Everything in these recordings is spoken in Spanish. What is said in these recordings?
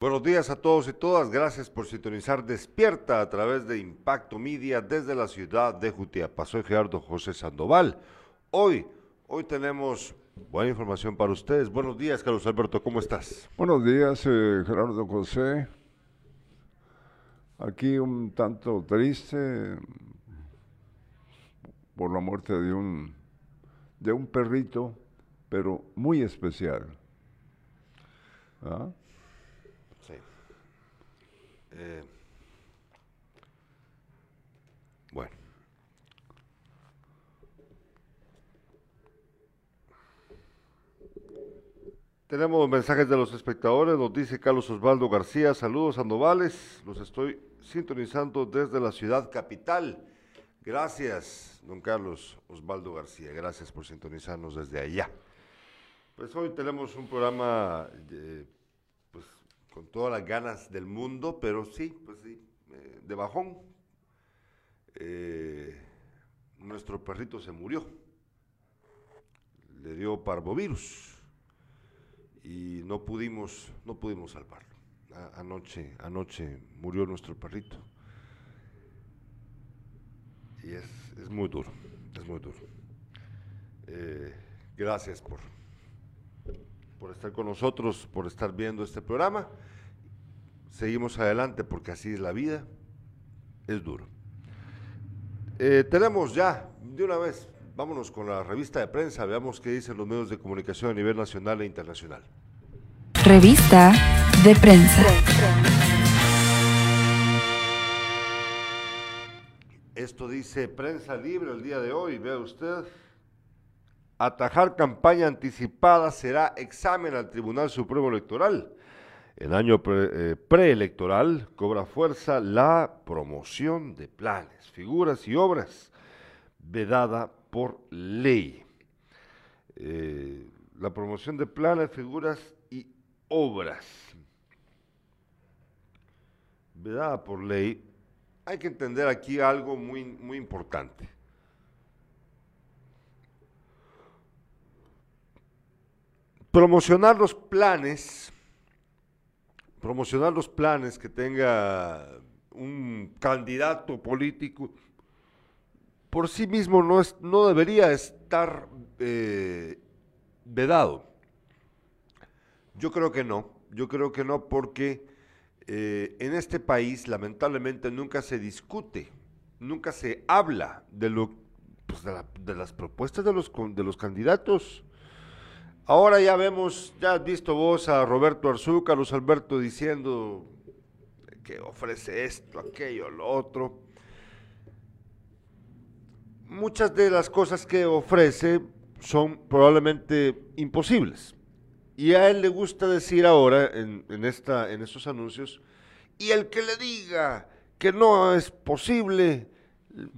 Buenos días a todos y todas. Gracias por sintonizar Despierta a través de Impacto Media desde la ciudad de Jutiapa. Soy Gerardo José Sandoval. Hoy, hoy tenemos buena información para ustedes. Buenos días, Carlos Alberto. ¿Cómo estás? Buenos días, eh, Gerardo José. Aquí un tanto triste por la muerte de un de un perrito, pero muy especial. ¿Ah? Eh, bueno. Tenemos mensajes de los espectadores, nos dice Carlos Osvaldo García, saludos Sandovales, los estoy sintonizando desde la ciudad capital. Gracias, don Carlos Osvaldo García, gracias por sintonizarnos desde allá. Pues hoy tenemos un programa eh, con todas las ganas del mundo, pero sí, pues sí, eh, de bajón. Eh, nuestro perrito se murió, le dio parvovirus y no pudimos, no pudimos salvarlo. anoche, anoche murió nuestro perrito. Y es, es muy duro, es muy duro. Eh, gracias por, por estar con nosotros, por estar viendo este programa. Seguimos adelante porque así es la vida, es duro. Eh, tenemos ya, de una vez, vámonos con la revista de prensa, veamos qué dicen los medios de comunicación a nivel nacional e internacional. Revista de prensa. Esto dice Prensa Libre el día de hoy, vea usted. Atajar campaña anticipada será examen al Tribunal Supremo Electoral. En año eh, preelectoral cobra fuerza la promoción de planes, figuras y obras vedada por ley. Eh, la promoción de planes, figuras y obras vedada por ley. Hay que entender aquí algo muy, muy importante. Promocionar los planes, promocionar los planes que tenga un candidato político, por sí mismo no, es, no debería estar eh, vedado. Yo creo que no, yo creo que no porque eh, en este país lamentablemente nunca se discute, nunca se habla de, lo, pues, de, de las propuestas de los, de los candidatos. Ahora ya vemos, ya has visto vos a Roberto Arzú, Carlos Alberto diciendo que ofrece esto, aquello, lo otro. Muchas de las cosas que ofrece son probablemente imposibles. Y a él le gusta decir ahora en, en estos anuncios, y el que le diga que no es posible,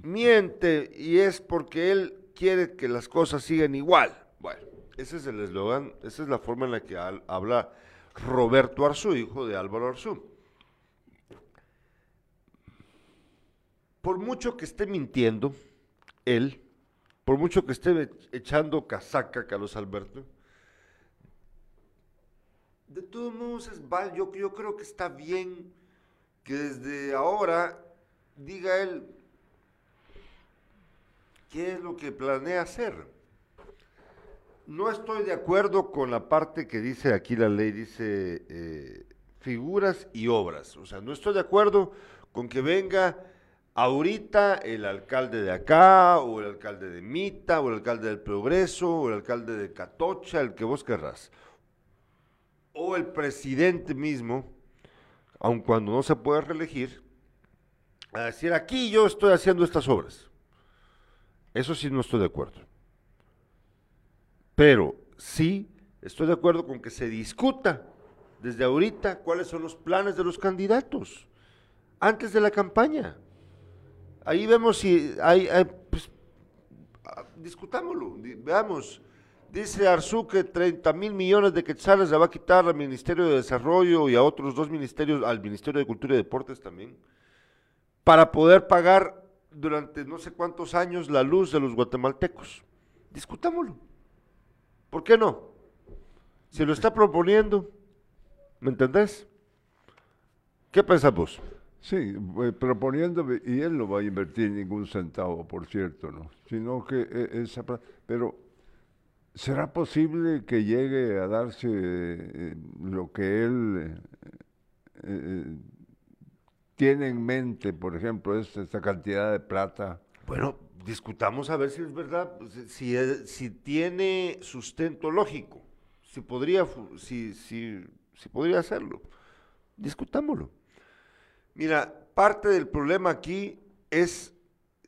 miente y es porque él quiere que las cosas sigan igual. Ese es el eslogan, esa es la forma en la que habla Roberto Arzú, hijo de Álvaro Arzú. Por mucho que esté mintiendo, él, por mucho que esté echando casaca Carlos Alberto, de todos modos es val, yo, yo creo que está bien que desde ahora diga él qué es lo que planea hacer. No estoy de acuerdo con la parte que dice aquí la ley, dice eh, figuras y obras. O sea, no estoy de acuerdo con que venga ahorita el alcalde de acá, o el alcalde de Mita, o el alcalde del Progreso, o el alcalde de Catocha, el que vos querrás. O el presidente mismo, aun cuando no se puede reelegir, a decir aquí yo estoy haciendo estas obras. Eso sí no estoy de acuerdo. Pero sí estoy de acuerdo con que se discuta desde ahorita cuáles son los planes de los candidatos antes de la campaña. Ahí vemos si hay, pues, ah, discutámoslo, veamos. Dice Arzú que 30 mil millones de quetzales le va a quitar al Ministerio de Desarrollo y a otros dos ministerios, al Ministerio de Cultura y Deportes también, para poder pagar durante no sé cuántos años la luz de los guatemaltecos. Discutámoslo. ¿Por qué no? Si lo está proponiendo, ¿me entendés? ¿Qué pensás vos? Sí, eh, proponiendo, y él no va a invertir ningún centavo, por cierto, ¿no? Sino que eh, esa, pero ¿será posible que llegue a darse eh, lo que él eh, eh, tiene en mente, por ejemplo, esta, esta cantidad de plata? Bueno, discutamos a ver si es verdad, si- si, si tiene sustento lógico, si podría, si, si, si podría hacerlo. Discutámoslo. Mira, parte del problema aquí es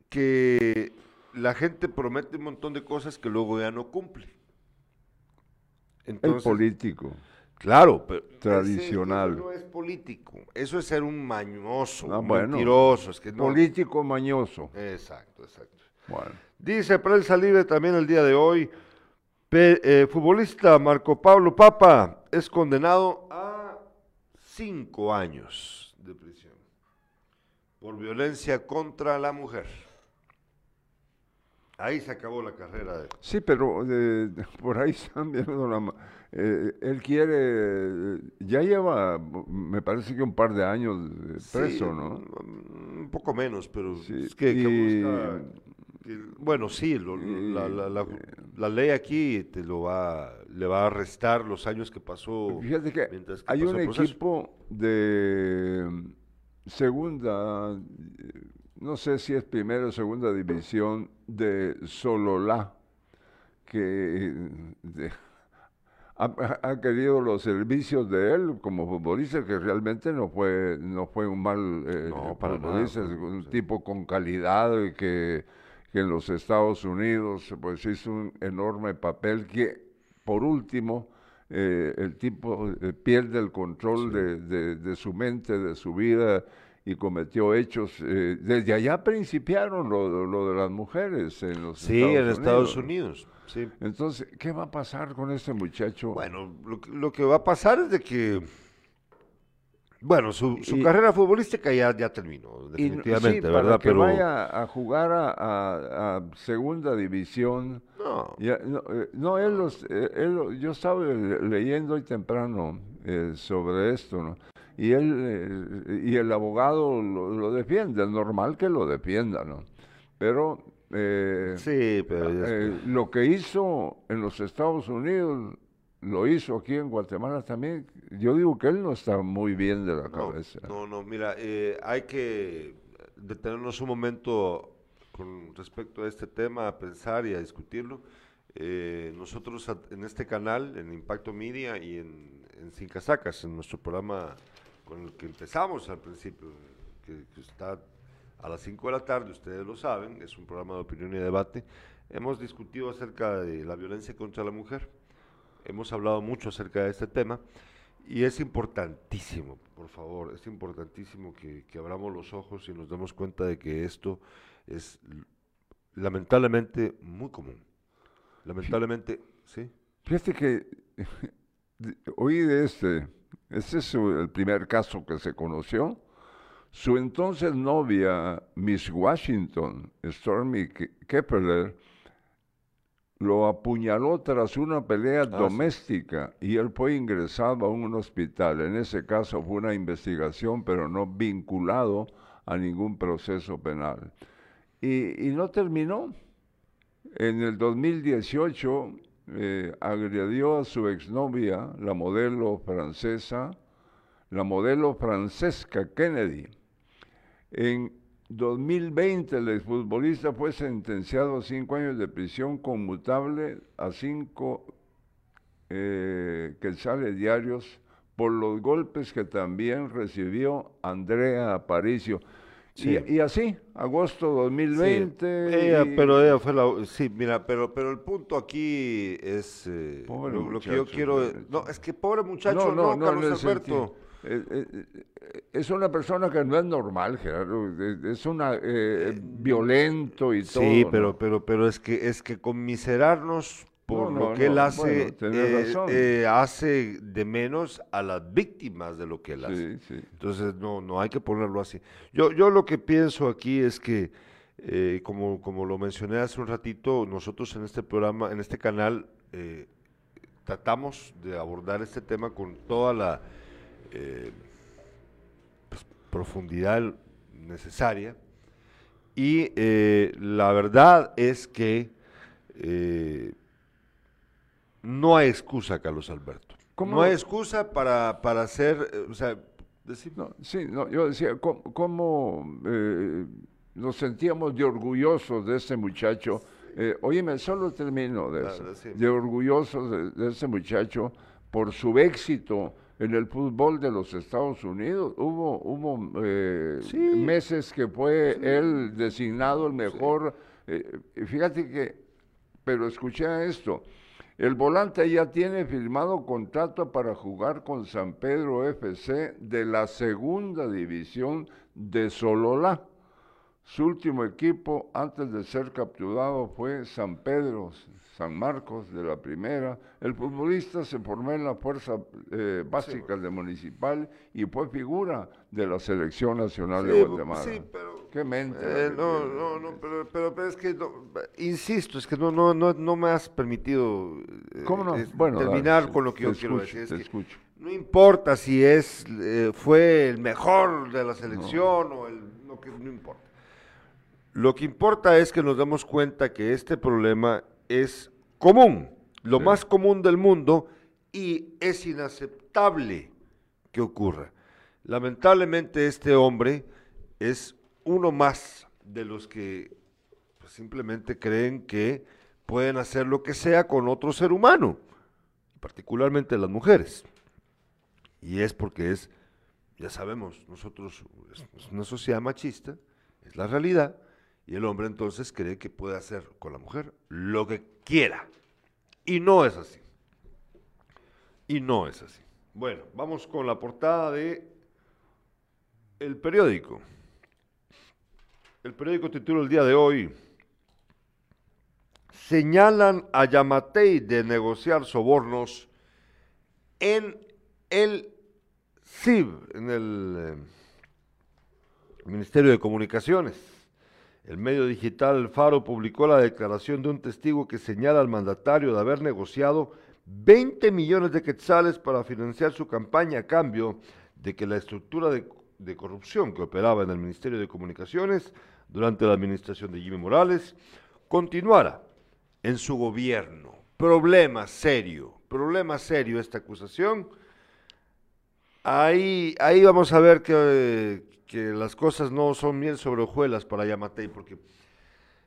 que la gente promete un montón de cosas que luego ya no cumple. El Entonces, político. Claro, pero Tradicional. no es político, eso es ser un mañoso, Ah, un bueno. mentiroso, es que no. Político mañoso. Exacto, exacto. Bueno. Dice Prensa Libre también el día de hoy, pe- eh, futbolista Marco Pablo Papa es condenado a cinco años de prisión por violencia contra la mujer. Ahí se acabó la carrera de... Sí, pero eh, por ahí están viendo la eh, él quiere, ya lleva, me parece que un par de años preso, Sí, ¿no? Un poco menos, pero Sí, es que, que busca que- bueno, sí, lo- la, la- la- la ley aquí te lo va, le va a restar los años que pasó. Fíjate que mientras que hay un equipo de segunda, eh, no sé si es primera o segunda división de Sololá, que eh, de- ha, querido los servicios de él como futbolista, que realmente no fue, no fue un mal eh, No, para nada, futbolista, no, un sí. tipo con calidad y que, que en los Estados Unidos pues hizo un enorme papel que por último eh, el tipo eh, pierde el control de, de- de su mente, de su vida y cometió hechos. eh, desde allá principiaron lo, lo de las mujeres en los Sí, Estados en Estados Unidos. Unidos. Sí. Entonces, ¿qué va a pasar con este muchacho? Bueno, lo, que- lo que va a pasar es de que, bueno, su, su Y- carrera futbolística ya, ya terminó, Y- definitivamente, sí, para ¿verdad? que Pero vaya a jugar a, a- a segunda división. no, Ya, no, eh, no, él, los, eh, él lo- yo estaba le- leyendo hoy temprano eh, sobre esto, ¿no? Y él eh, y el abogado lo, lo defiende, es normal que lo defienda, ¿no? Pero eh, sí, pero eh, lo que hizo en los Estados Unidos lo hizo aquí en Guatemala también. Yo digo que él no está muy bien de la No, cabeza. no, no, mira, eh, hay que detenernos un momento con respecto a este tema, a pensar y a discutirlo. Eh, nosotros en este canal, en Impacto Media y en, en Sin Casacas, en nuestro programa con el que empezamos al principio, que, que está a las 5 de la tarde, ustedes lo saben, es un programa de opinión y debate, hemos discutido acerca de la violencia contra la mujer. Hemos hablado mucho acerca de este tema y es importantísimo, por favor, es importantísimo que, que abramos los ojos y nos demos cuenta de que esto es lamentablemente muy común. Lamentablemente, sí. Fíjate que oí de este, este es el primer caso que se conoció. Su entonces novia, Miss Washington, Stormy Kepler, lo apuñaló tras una pelea sí. doméstica y él fue ingresado a un hospital. En ese caso fue una investigación, pero no vinculado a ningún proceso penal. Y, y no terminó. En el 2018 eh, agredió a su exnovia, la modelo francesa, la modelo Francesca Kennedy. En 2020 el exfutbolista fue sentenciado a cinco años de prisión conmutable a cinco eh, quetzales diarios por los golpes que también recibió Andrea Aparicio. Sí. Y, y así, agosto 2020. Sí, ella, y- pero ella fue la... Sí, mira, pero, pero el punto aquí es... eh, Pobre lo, lo que yo quiero... pobre No, es que pobre muchacho, no, Carlos en el Alberto. Eh, eh, eh, es una persona que no es normal, Gerardo. Es, una eh, violento y todo. Sí, ¿no? pero, pero, pero es que es que conmiserarnos por No, lo no, que él hace, bueno, eh, eh, hace de menos a las víctimas de lo que él hace. Sí, sí. Entonces no, no hay que ponerlo así. Yo, yo lo que pienso aquí es que, como, como lo mencioné hace un ratito, nosotros en este programa, en este canal, eh, tratamos de abordar este tema con toda la eh, pues, profundidad necesaria. Y eh, la verdad es que eh, no hay excusa, Carlos Alberto. ¿Cómo? No hay excusa para, para hacer, o sea, decir, No, sí, no, yo decía, ¿cómo, cómo, nos sentíamos de orgullosos de ese muchacho? Eh, óyeme, solo termino de eso. Claro, sí. De orgullosos de, de ese muchacho por su éxito en el fútbol de los Estados Unidos. Hubo, hubo eh, Sí. meses que fue él designado el mejor. eh, fíjate que, pero escuché esto. El volante ya tiene firmado contrato para jugar con San Pedro FC de la segunda división de Sololá. Su último equipo antes de ser capturado fue San Pedro, San Marcos de la primera. El futbolista se formó en la Fuerza eh, Básica de Municipal y fue figura de la Selección Nacional de Sí, Guatemala. sí, pero- Qué mente. Eh, no, no, no, pero, pero, pero es que, no, insisto, es que no, no, no, no me has permitido eh, ¿Cómo no? Bueno, terminar dale, con lo que yo quiero decir. Es te que escucho. no importa si es eh, fue el mejor de la selección o el no, que, no importa. Lo que importa es que nos damos cuenta que este problema es común, lo Sí. más común del mundo y es inaceptable que ocurra. Lamentablemente este hombre es uno más de los que pues, simplemente creen que pueden hacer lo que sea con otro ser humano, particularmente las mujeres. Y es porque es, ya sabemos, nosotros es, es una sociedad machista, es la realidad, y el hombre entonces cree que puede hacer con la mujer lo que quiera. Y no es así. Y no es así. Bueno, vamos con la portada de el periódico. El periódico titula el día de hoy. Señalan a Yamatei de negociar sobornos en el CIB, en el eh, Ministerio de Comunicaciones. El medio digital Faro publicó la declaración de un testigo que señala al mandatario de haber negociado 20 millones de quetzales para financiar su campaña a cambio de que la estructura de, de corrupción que operaba en el Ministerio de Comunicaciones durante la administración de Jimmy Morales continuara en su gobierno. Problema serio, problema serio esta acusación. Ahí, ahí vamos a ver que, que las cosas no son miel sobre hojuelas para Yamatei, porque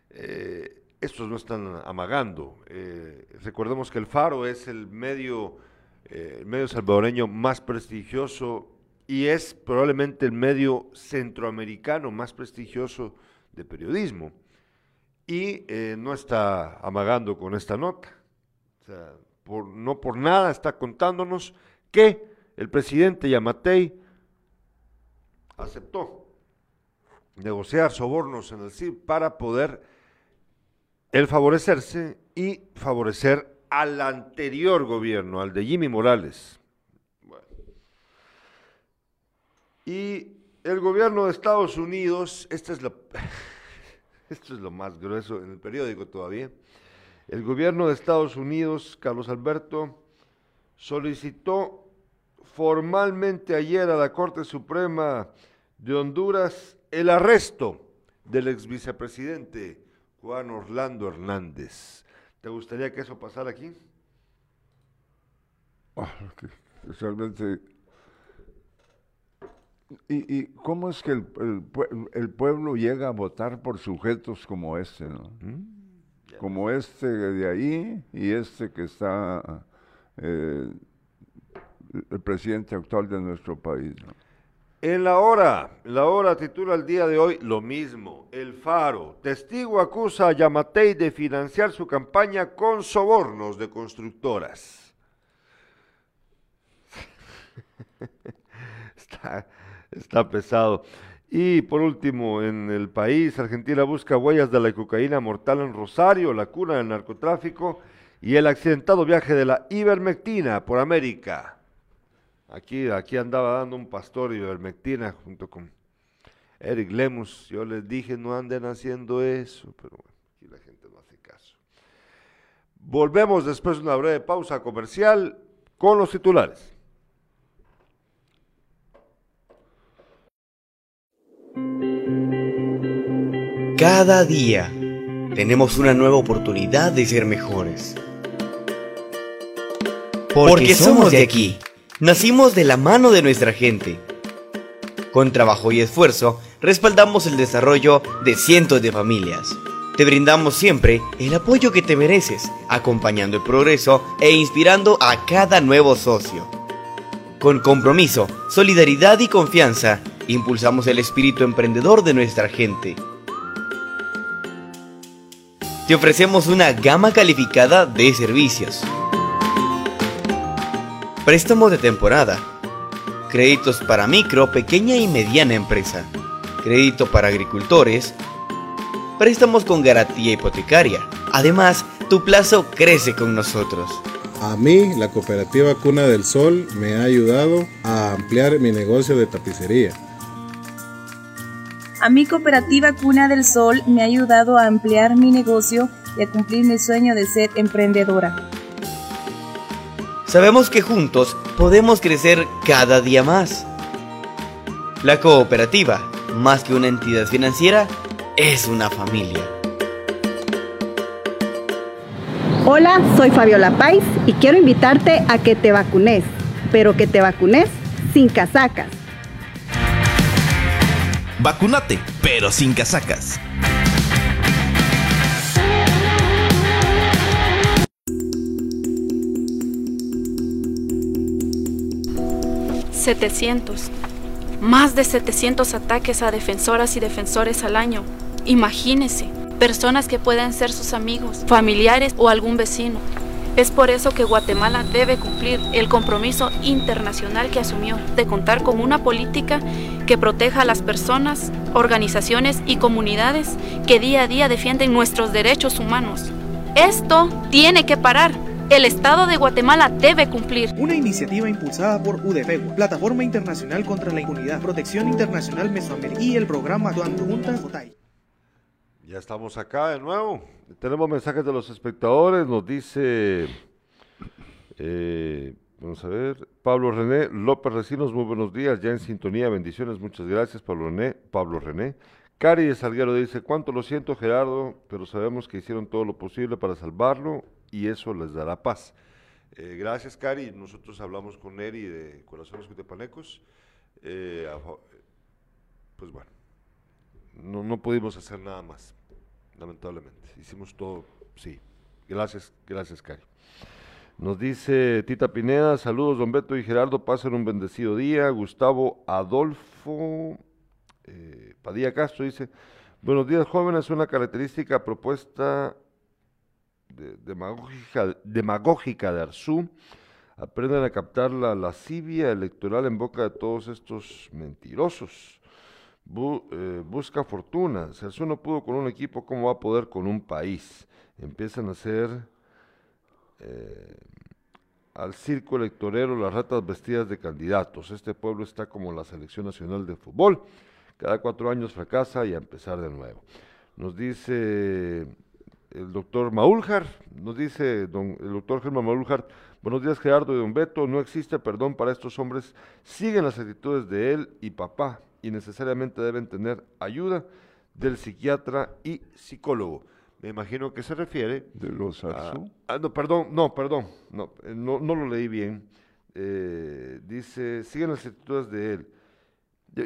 eh, estos no están amagando. Eh, recordemos que el Faro es el medio, eh, medio salvadoreño más prestigioso y es probablemente el medio centroamericano más prestigioso de periodismo. Y no está amagando con esta nota. No por nada está contándonos que el presidente Yamatei aceptó negociar sobornos en el CIP para poder él favorecerse y favorecer al anterior gobierno, al de Jimmy Morales. Y el gobierno de Estados Unidos, esta es la, esto es lo más grueso en el periódico todavía, el gobierno de Estados Unidos, Carlos Alberto, solicitó formalmente ayer a la Corte Suprema de Honduras el arresto del ex vicepresidente Juan Orlando Hernández. ¿Te gustaría que eso pasara aquí? Ah, que- que realmente. ¿Y, y cómo es que el, el pue- el pueblo llega a votar por sujetos como este, no? Como este de ahí y este que está eh, el presidente actual de nuestro país, ¿no? En la hora, la hora titula el día de hoy lo mismo. El Faro. Testigo acusa a Yamatei de financiar su campaña con sobornos de constructoras. está, está pesado. Y por último, en el país, Argentina busca huellas de la cocaína mortal en Rosario, la cuna del narcotráfico y el accidentado viaje de la ivermectina por América. Aquí, aquí andaba dando un pastor ivermectina junto con Eric Lemus. Yo les dije, no anden haciendo eso, pero bueno, aquí la gente no hace caso. Volvemos después de una breve pausa comercial con los titulares. Cada día tenemos una nueva oportunidad de ser mejores. Porque somos de aquí. Nacimos de la mano de nuestra gente. Con trabajo y esfuerzo, respaldamos el desarrollo de cientos de familias. Te brindamos siempre el apoyo que te mereces, acompañando el progreso e inspirando a cada nuevo socio. Con compromiso, solidaridad y confianza, impulsamos el espíritu emprendedor de nuestra gente. Te ofrecemos una gama calificada de servicios. Préstamos de temporada. Créditos para micro, pequeña y mediana empresa. Crédito para agricultores, préstamos con garantía hipotecaria. Además, tu plazo crece con nosotros. A mí, la cooperativa Cuna del Sol me ha ayudado a ampliar mi negocio de tapicería. A mi cooperativa Cuna del Sol me ha ayudado a ampliar mi negocio y a cumplir mi sueño de ser emprendedora. Sabemos que juntos podemos crecer cada día más. La cooperativa, más que una entidad financiera, es una familia. Hola, soy Fabiola Pais y quiero invitarte a que te vacunes, pero que te vacunes sin casacas. Vacunate, pero sin casacas. ¡700! Más de 700 ataques a defensoras y defensores al año. Imagínese, personas que pueden ser sus amigos, familiares o algún vecino. Es por eso que Guatemala debe cumplir el compromiso internacional que asumió de contar con una política que proteja a las personas, organizaciones y comunidades que día a día defienden nuestros derechos humanos. Esto tiene que parar. El Estado de Guatemala debe cumplir. Una iniciativa impulsada por UDPEGUA, Plataforma Internacional contra la Impunidad, Protección Internacional Mesoamérica y el programa Juntas Otay. Ya estamos acá de nuevo. Tenemos mensajes de los espectadores. Nos dice, eh, vamos a ver, Pablo René López Recinos, muy buenos días, ya en sintonía, bendiciones, muchas gracias, Pablo René. Pablo René. Cari de Salguero dice, cuánto lo siento Gerardo, pero sabemos que hicieron todo lo posible para salvarlo y eso les dará paz. Eh, gracias Cari, nosotros hablamos con Eri de Corazones Cutepanecos. Eh, pues bueno, no, no pudimos hacer nada más lamentablemente. Hicimos todo, sí. Gracias, gracias, Cari. Nos dice Tita Pineda, saludos, don Beto y Gerardo, pasen un bendecido día. Gustavo Adolfo eh, Padilla Castro dice, buenos días jóvenes, una característica propuesta de, demagógica, demagógica de Arzú. Aprendan a captar la lascivia electoral en boca de todos estos mentirosos. Eh, busca fortuna. Si Arzú no pudo con un equipo, ¿cómo va a poder con un país? Empiezan a hacer eh, al circo electorero las ratas vestidas de candidatos. Este pueblo está como la selección nacional de fútbol. Cada cuatro años fracasa y a empezar de nuevo. Nos dice el doctor Maúljar, nos dice don, el doctor Germán Maúljar, buenos días Gerardo y don Beto, no existe perdón para estos hombres, siguen las actitudes de él y papá, y necesariamente deben tener ayuda del psiquiatra y psicólogo. Me imagino que se refiere... ¿De los Arzú? Ah, no, perdón, no, perdón, no, eh, no, no lo leí bien. Eh, dice, siguen las actitudes de él.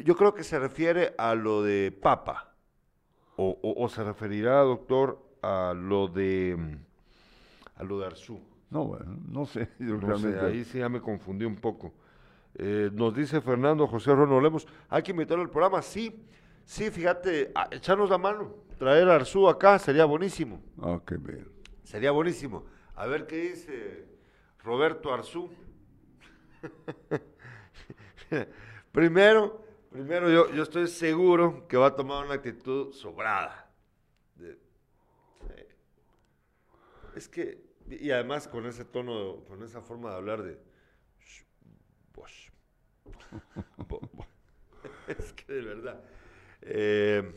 Yo, creo que se refiere a lo de Papa, o, o, se referirá, doctor, a lo de a lo de Arzú. No, bueno, no sé. no sé ahí sí ya me confundí un poco. Eh, nos dice Fernando José Rono Lemos, hay que invitarlo al programa. Sí, sí, fíjate, echarnos la mano, traer a Arzú acá sería buenísimo. Ah, qué bien. Sería buenísimo. A ver qué dice Roberto Arzú. primero, primero yo, yo estoy seguro que va a tomar una actitud sobrada. Es que, y además con ese tono, con esa forma de hablar de es que de verdad. Eh,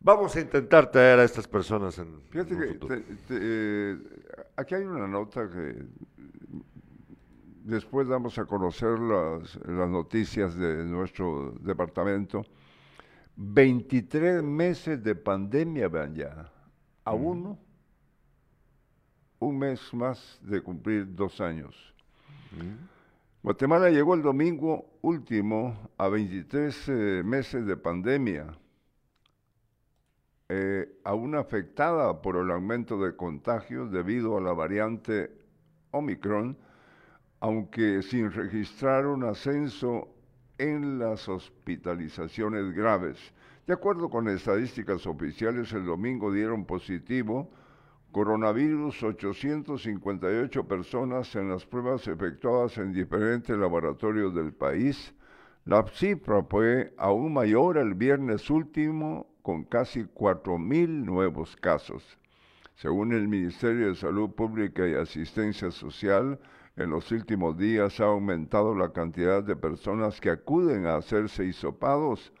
vamos a intentar traer a estas personas en. Fíjate que eh, aquí hay una nota que después damos a conocer las, las noticias de nuestro departamento, 23 meses de pandemia, vean ya. A uno, un mes más de cumplir dos años. Guatemala llegó el domingo último a 23 eh, meses de pandemia, eh, aún afectada por el aumento de contagios debido a la variante Omicron, aunque sin registrar un ascenso en las hospitalizaciones graves. De acuerdo con estadísticas oficiales, el domingo dieron positivo coronavirus 858 personas en las pruebas efectuadas en diferentes laboratorios del país. La cifra fue aún mayor el viernes último, con casi 4.000 nuevos casos. Según el Ministerio de Salud Pública y Asistencia Social, en los últimos días ha aumentado la cantidad de personas que acuden a hacerse hisopados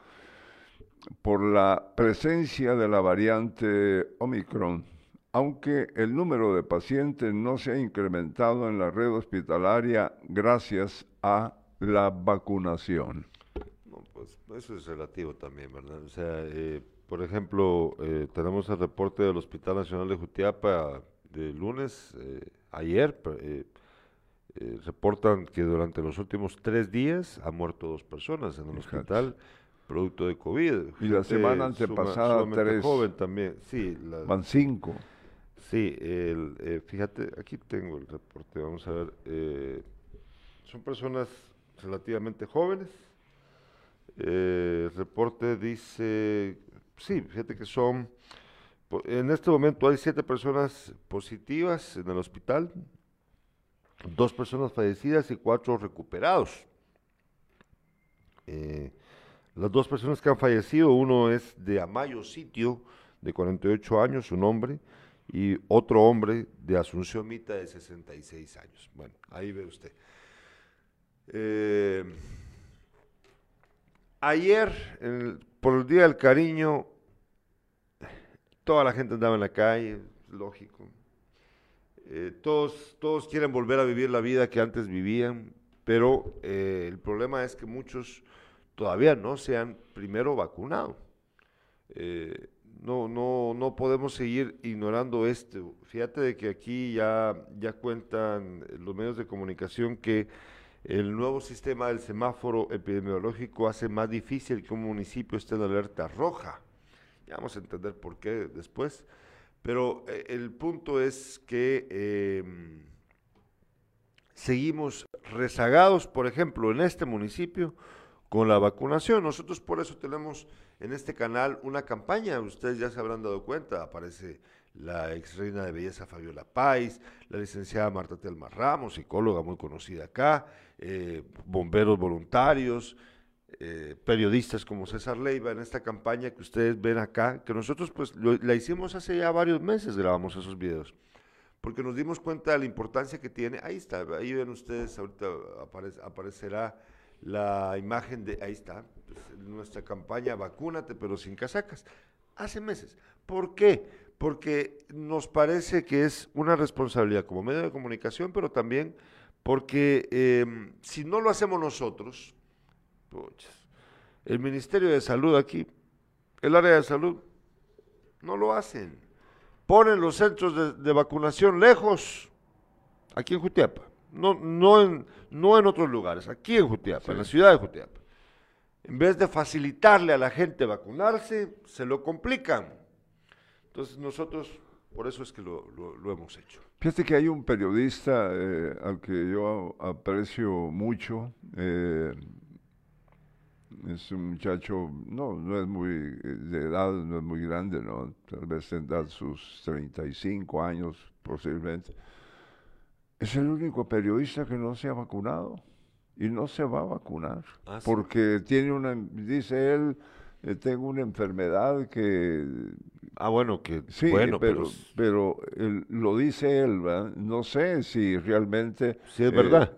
por la presencia de la variante Omicron, aunque el número de pacientes no se ha incrementado en la red hospitalaria gracias a la vacunación. No, pues eso es relativo también, ¿verdad? O sea, eh, por ejemplo, eh, tenemos el reporte del Hospital Nacional de Jutiapa de lunes, eh, ayer, reportan que durante los últimos tres días han muerto dos personas en el hospital producto de COVID. Y la semana antepasada tres. joven también, sí. Van cinco. Sí, el, fíjate, aquí tengo el reporte, vamos a ver. son personas relativamente jóvenes. el reporte dice sí, fíjate que son, en este momento hay siete personas positivas en el hospital, dos personas fallecidas y cuatro recuperados. Eh, las dos personas que han fallecido, uno es de Amayo Sitio, de 48 años, un hombre, y otro hombre de Asunción Mita, de 66 años. Bueno, ahí ve usted. Eh, ayer, por el Día del Cariño, toda la gente andaba en la calle, lógico. Eh, todos, todos quieren volver a vivir la vida que antes vivían, pero eh, el problema es que muchos todavía no se han primero vacunado. Eh, no, no, no podemos seguir ignorando esto. Fíjate de que aquí ya, ya cuentan los medios de comunicación que el nuevo sistema del semáforo epidemiológico hace más difícil que un municipio esté en alerta roja vamos a entender por qué después. Pero eh, el punto es que em, seguimos rezagados, por ejemplo, en este municipio con la vacunación. Nosotros por eso tenemos en este canal una campaña, ustedes ya se habrán dado cuenta, aparece la ex reina de belleza Fabiola Pais, la licenciada Marta Telma Ramos, psicóloga muy conocida acá, eh, bomberos voluntarios, eh, periodistas como César Leiva en esta campaña que ustedes ven acá, que nosotros pues la hicimos hace ya varios meses, grabamos esos videos, porque nos dimos cuenta de la importancia que tiene. Ahí está, ahí ven ustedes, ahorita aparecerá la imagen de, ahí está, pues, nuestra campaña Vacúnate pero sin casacas, hace meses. ¿Por qué? Porque nos parece que es una responsabilidad como medio de comunicación, pero también porque em, si no lo hacemos nosotros, el Ministerio de Salud aquí, el área de salud, no lo hacen. Ponen los centros de, vacunación lejos, aquí en Jutiapa, no, no, en, no en otros lugares, aquí en Jutiapa, en la ciudad de Jutiapa. En vez de facilitarle a la gente vacunarse, se lo complican. Entonces nosotros, por eso es que lo, hemos hecho. Fíjate que hay un periodista eh, al que yo aprecio mucho, eh, es un muchacho, no, no es muy de edad, no es muy grande, ¿no? Tal vez tendrá sus 35 años posiblemente. Es el único periodista que no se ha vacunado y no se va a vacunar ah, porque tiene una, dice él, eh, tengo una enfermedad que... Ah, bueno, que... Sí, bueno, pero, pero, lo dice él, ¿verdad? No sé si realmente... Si es verdad.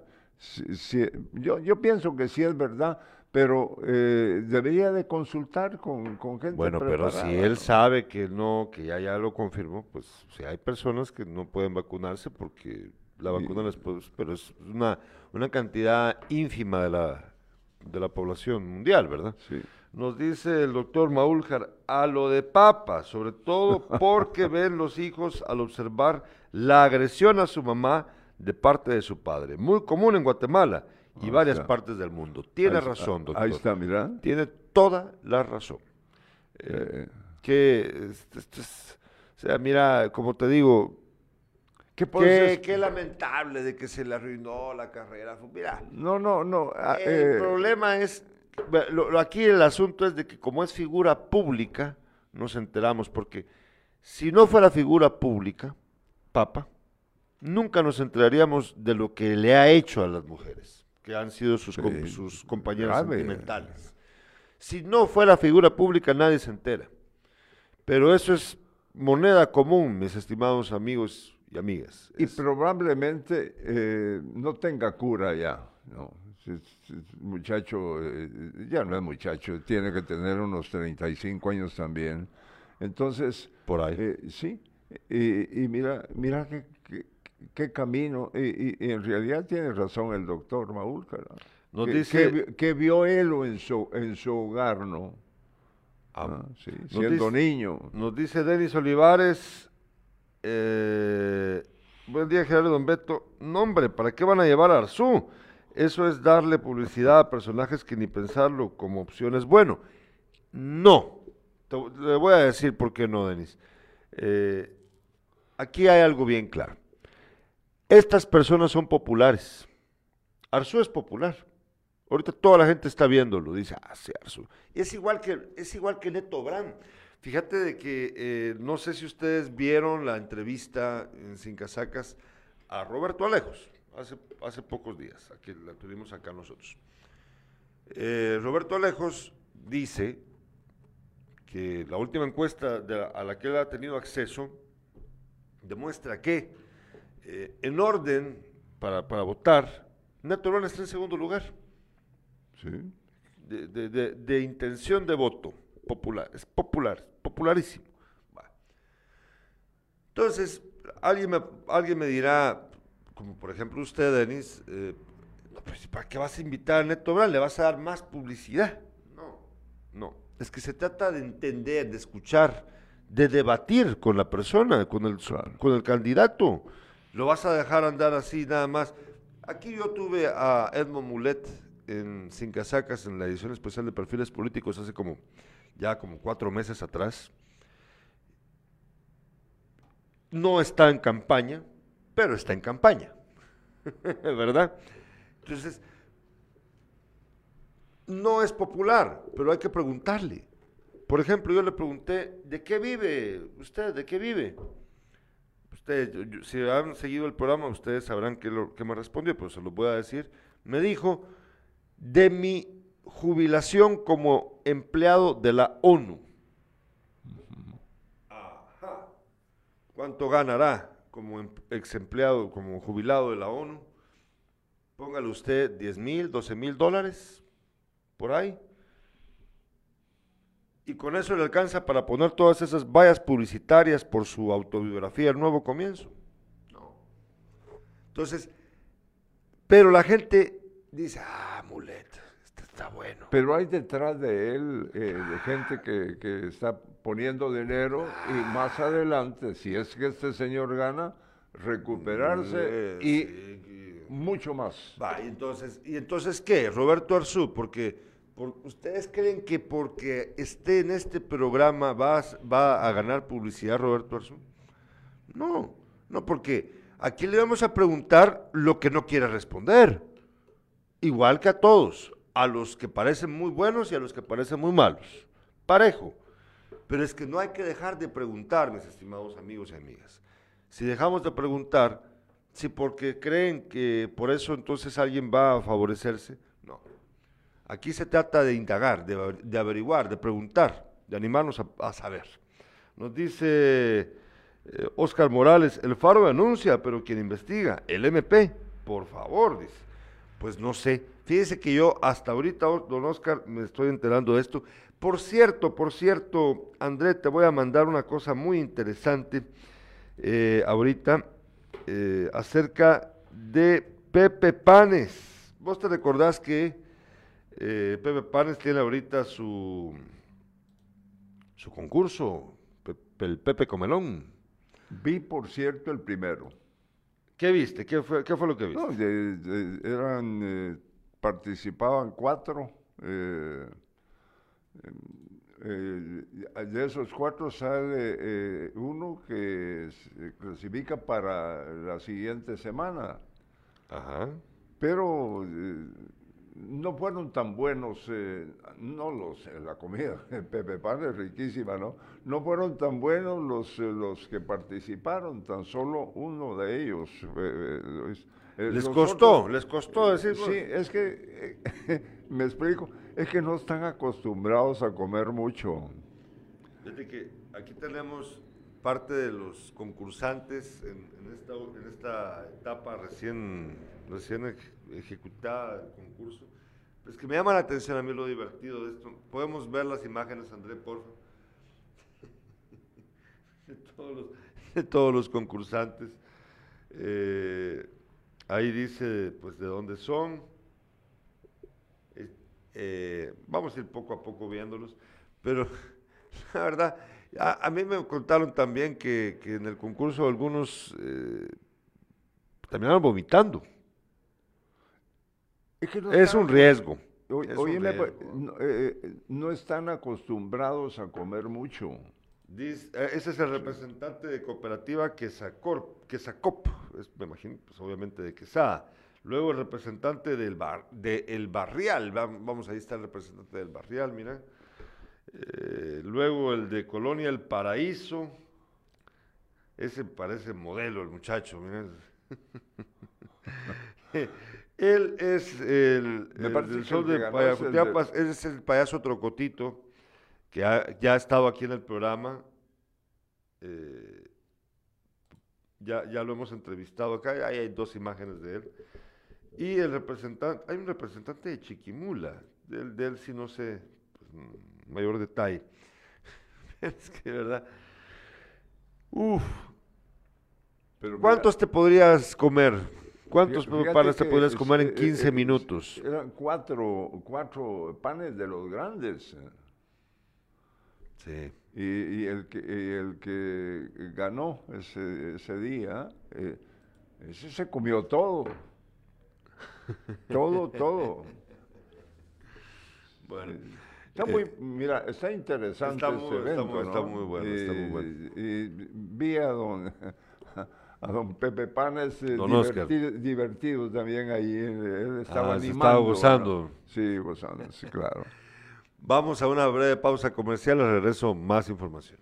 Eh, yo, yo pienso que sí es verdad, pero eh, debería de consultar con, con gente Bueno, pero si él sabe que no, que ya, ya lo confirmó, pues si hay personas que no pueden vacunarse porque la vacuna les puede, pero es una, una cantidad ínfima de la de la población mundial, ¿verdad? Sí. Nos dice el doctor Maúljar, a lo de papa, sobre todo porque ven los hijos al observar la agresión a su mamá de parte de su padre. Muy común en Guatemala y varias partes del mundo. Tiene ahí razón, doctor. ahí está, mira. Tiene toda la razón. Eh, Que, este, este es- o sea, mira, como te digo, ¿Qué qué, qué lamentable de que se le arruinó la carrera. Mira, No, no, no. ah, el eh, problema es, lo- lo- aquí el asunto es de que como es figura pública, nos enteramos, porque si no fuera figura pública, Papa, nunca nos enteraríamos de lo que le ha hecho a las mujeres, que han sido sus, compañeras grave. sentimentales. Si no fuera figura pública, nadie se entera. Pero eso es moneda común, mis estimados amigos y amigas. Y Es- probablemente eh, no tenga cura ya, ¿no? Muchacho, eh, ya no es muchacho, tiene que tener unos 35 años también. Entonces, Por ahí. eh, sí, y, y mira, mira qué, qué- qué camino, y, en realidad tiene razón el doctor Maúlcar. ¿no? Nos que, dice- que que vio él en su, en su hogar, ¿no? Ah, sí, Nos siendo dice- niño. Nos dice Denis Olivares, eh, buen día Gerardo Don Beto, no hombre, ¿para qué van a llevar a Arzú? Eso es darle publicidad a personajes que ni pensarlo como opción es bueno. No, Te- le voy a decir por qué no, Denis. Eh, aquí hay algo bien claro. Estas personas son populares. Arzú es popular. Ahorita toda la gente está viéndolo, dice, ah, sí, Arzú. Y es igual que, es igual que Neto Brand. Fíjate de que, eh, no sé si ustedes vieron la entrevista en Sin Casacas a Roberto Alejos, hace, hace pocos días, aquí la tuvimos acá nosotros. Eh, Roberto Alejos dice que la última encuesta la- a la que él ha tenido acceso demuestra que eh, en orden para, para votar, Neto Brand está en segundo lugar Sí. de, de- de- de intención de voto popular, es popular, popularísimo. Va. Entonces, alguien me, alguien me dirá, como por ejemplo usted, Denis, eh, no, pues, ¿para qué vas a invitar a Neto Brand? ¿Le vas a dar más publicidad? No, no. Es que se trata de entender, de escuchar, de debatir con la persona, con el, con el candidato. Lo vas a dejar andar así nada más. Aquí yo tuve a Edmond Mulet en Sin Casacas en la edición especial de Perfiles Políticos hace como ya como cuatro meses atrás. No está en campaña, pero está en campaña. ¿Verdad? Entonces, no es popular, pero hay que preguntarle. Por ejemplo, yo le pregunté, ¿de qué vive usted? ¿De qué vive? Ustedes, si han seguido el programa, ustedes sabrán qué, lo, qué me respondió, pero se lo voy a decir. Me dijo, de mi jubilación como empleado de la ONU. Ajá. ¿Cuánto ganará como em- ex empleado, como jubilado de la ONU? Póngale usted 10 mil, 12 mil dólares, por ahí. Y con eso le alcanza para poner todas esas vallas publicitarias por su autobiografía El Nuevo Comienzo. No. Entonces, pero la gente dice, ah, Mulet, está bueno. Pero hay detrás de él eh, de gente que, que está poniendo dinero y más adelante, si es que este señor gana, recuperarse y sí, mucho más. Va, y entonces, ¿y entonces qué? Roberto Arzú, porque por- ustedes creen que porque esté en este programa va, a- va a ganar publicidad Roberto Arzú? No, no, porque aquí le vamos a preguntar lo que no quiere responder. Igual que a todos, a los que parecen muy buenos y a los que parecen muy malos. Parejo. Pero es que no hay que dejar de preguntar, mis estimados amigos y amigas. Si dejamos de preguntar, si porque creen que por eso entonces alguien va a favorecerse, no. Aquí se trata de indagar, de, de averiguar, de preguntar, de animarnos a, a saber. Nos dice eh, Oscar Morales, el Faro denuncia, pero quien investiga, el MP, por favor, dice. Pues no sé. Fíjese que yo hasta ahorita, don Oscar, me estoy enterando de esto. Por cierto, por cierto, André, te voy a mandar una cosa muy interesante eh, ahorita eh, acerca de Pepe Panes. Vos te recordás que Eh, Pepe Panes tiene ahorita su, su concurso, el Pepe Comelón. Vi, por cierto, el primero. ¿Qué viste? ¿Qué fue, qué fue lo que viste? No, de- de- eran, participaban cuatro. eh, eh, de esos cuatro sale eh, uno que se clasifica para la siguiente semana. Ajá. Pero no fueron tan buenos, no los, la comida, el Pepe Pan es riquísima, ¿no? No fueron tan buenos los, los que participaron, tan solo uno de ellos. Les los costó, les costó decirlo. Sí, es que, eh, me explico, es que no están acostumbrados a comer mucho. Fíjate que aquí tenemos parte de los concursantes en, en esta, en esta etapa recién, recién ej- ejecutada del concurso. Es que me llama la atención a mí lo divertido de esto. Podemos ver las imágenes, André, por favor. De todos los, de todos los concursantes. Eh, ahí dice, pues, de dónde son. Eh, eh, vamos a ir poco a poco viéndolos, pero la verdad, a, a mí me contaron también que, que en el concurso algunos eh, terminaron vomitando. Es, que no Es están un riesgo. Es un riesgo. no, eh, no están acostumbrados a comer mucho. Dice- eh, ese es el representante de cooperativa Quesacor, Quesacop, es, me imagino, pues obviamente de Quesada. Luego el representante del bar, de El Barrial, va- vamos, ahí está el representante del Barrial, mira. Eh, luego el de Colonia El Paraíso, ese parece modelo el muchacho, mira. Él es el, el del sol de ese es el payaso Trocotito, que ha- ya ha estado aquí en el programa. eh, ya, ya lo hemos entrevistado acá, ahí hay dos imágenes de él. Y el representante, hay un representante de Chiquimula, de él, de él sí no sé pues, mayor detalle. es que verdad. Uf, Pero ¿cuántos te podrías comer? ¿Cuántos panes te podrías comer en eh, 15 eh, minutos? Eran cuatro, cuatro panes de los grandes. Eh. Sí. Y, y el, que, y el que ganó ese, ese día, eh, ese se comió todo. todo, todo. Bueno. Está eh, muy, mira, está interesante está este muy- está evento, muy- está ¿no? muy bueno, está muy bueno. Y, y vi a don, a don Pepe Panes eh, Don divertido, divertido también ahí, eh, él estaba Ah, se animando. estaba ¿no? gozando. Sí, gozando, sí, claro. Vamos a una breve pausa comercial, al regreso más información.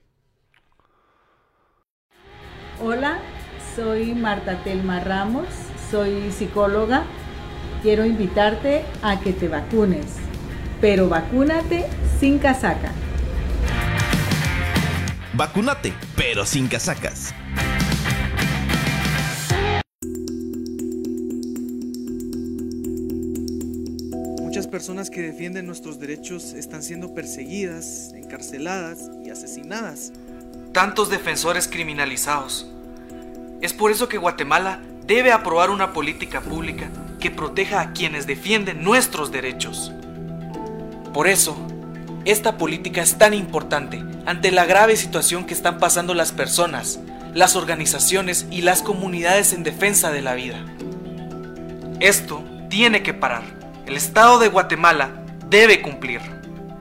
Hola, soy Marta Telma Ramos, soy psicóloga. Quiero invitarte a que te vacunes, pero vacúnate sin casaca. Vacúnate, pero sin casacas. Personas que defienden nuestros derechos están siendo perseguidas, encarceladas y asesinadas. tantos defensores criminalizados. Es por eso que Guatemala debe aprobar una política pública que proteja a quienes defienden nuestros derechos. Por eso, esta política es tan importante ante la grave situación que están pasando las personas, las organizaciones y las comunidades en defensa de la vida. Esto tiene que parar. El Estado de Guatemala debe cumplir.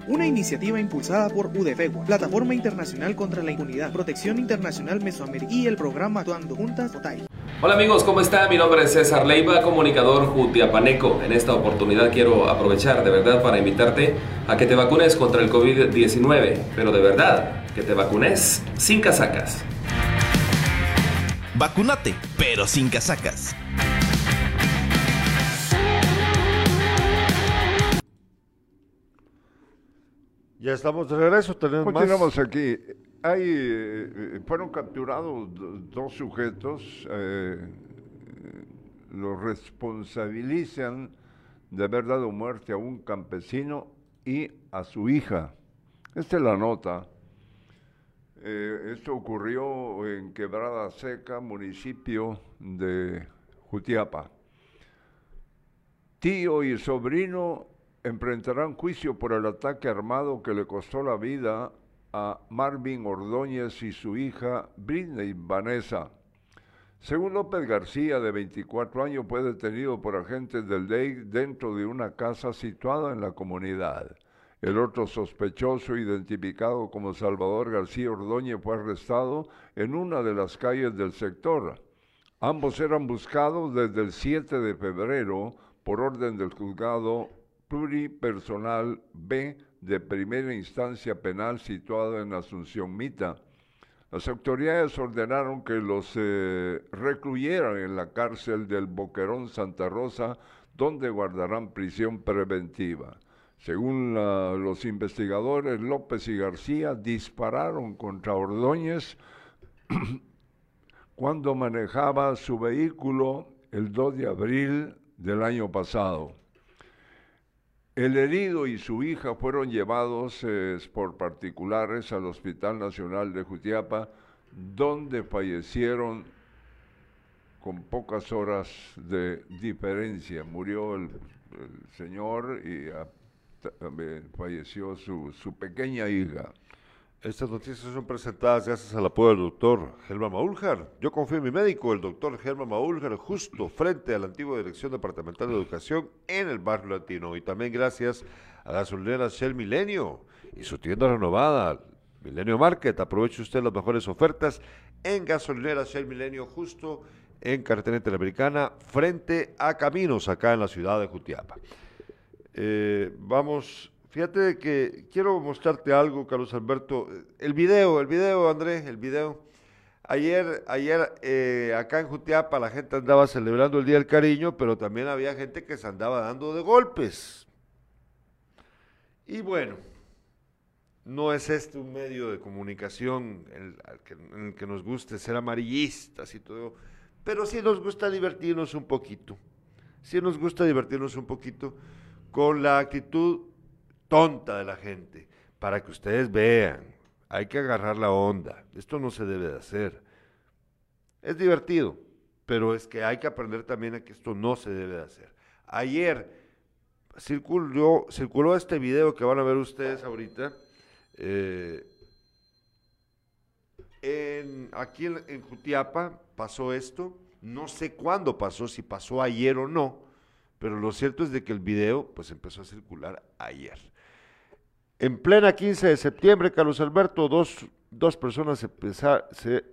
Una iniciativa impulsada por UDFEGUA, Plataforma Internacional contra la Impunidad, Protección Internacional Mesoamérica y el programa Actuando Juntas OTAI. Hola amigos, ¿cómo están? Mi nombre es César Leiva, comunicador jutiapaneco. En esta oportunidad quiero aprovechar de verdad para invitarte a que te vacunes contra el COVID-19, pero de verdad, que te vacunes sin casacas. Vacúnate, pero sin casacas. Ya estamos de regreso, tenemos más. Continuamos aquí. Hay, eh, fueron capturados do- dos sujetos, eh, los responsabilizan de haber dado muerte a un campesino y a su hija. Esta es la nota. Eh, esto ocurrió en Quebrada Seca, municipio de Jutiapa. Tío y sobrino enfrentarán juicio por el ataque armado que le costó la vida a Marvin Ordóñez y su hija Britney Vanessa. Según López García, de 24 años, fue detenido por agentes del DEI dentro de una casa situada en la comunidad. El otro sospechoso, identificado como Salvador García Ordóñez, fue arrestado en una de las calles del sector. Ambos eran buscados desde el 7 de febrero por orden del juzgado pluripersonal B de primera instancia penal situado en Asunción Mita. Las autoridades ordenaron que los eh, recluyeran en la cárcel del Boquerón Santa Rosa, donde guardarán prisión preventiva. Según los investigadores, López y García dispararon contra Ordóñez cuando manejaba su vehículo el 2 de abril del año pasado. El herido y su hija fueron llevados eh, por particulares al Hospital Nacional de Jutiapa, donde fallecieron con pocas horas de diferencia. Murió el, señor y falleció su pequeña hija. Estas noticias son presentadas gracias al apoyo del doctor Germán Maúljar. Yo confío en mi médico, el doctor Germán Maúljar, justo frente a la antigua Dirección Departamental de Educación en el barrio latino. Y también gracias a gasolinera Shell Milenio y su tienda renovada, Milenio Market. Aproveche usted las mejores ofertas en gasolinera Shell Milenio, justo en carretera interamericana, frente a Caminos, acá en la ciudad de Jutiapa. Eh, vamos Fíjate que quiero mostrarte algo, Carlos Alberto. El video, el video, Andrés, el video. Ayer, ayer eh, acá en Jutiapa la gente andaba celebrando el Día del Cariño, pero también había gente que se andaba dando de golpes. Y bueno, no es este un medio de comunicación en el que nos guste ser amarillistas y todo, pero sí nos gusta divertirnos un poquito. Sí nos gusta divertirnos un poquito con la actitud tonta de la gente, para que ustedes vean. Hay que agarrar la onda. Esto no se debe de hacer. Es divertido, pero es que hay que aprender también a que esto no se debe de hacer. Ayer circuló, circuló este video que van a ver ustedes ahorita. Eh, aquí en, en Jutiapa pasó esto. No sé cuándo pasó, si pasó ayer o no, pero lo cierto es de que el video pues empezó a circular ayer. En plena 15 de septiembre, Carlos Alberto, dos, dos personas se,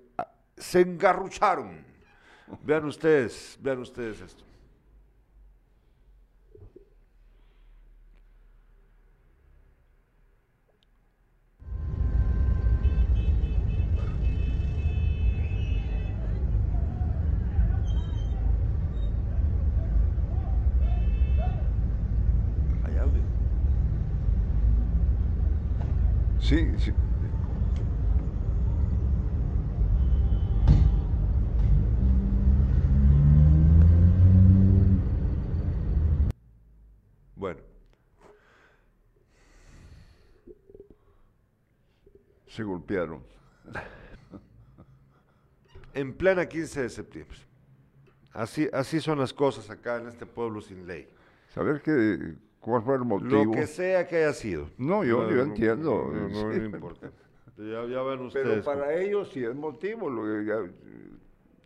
se, engarrucharon. Vean ustedes, vean ustedes esto. Sí, sí. Bueno. Se golpearon. En plena 15 de septiembre. Así, así son las cosas acá en este pueblo sin ley. Saber que ¿Cuál fue el motivo? Lo que sea que haya sido. No, yo, yo entiendo. No, importa. Ya, ven ustedes. Pero para ellos sí es motivo. Lo que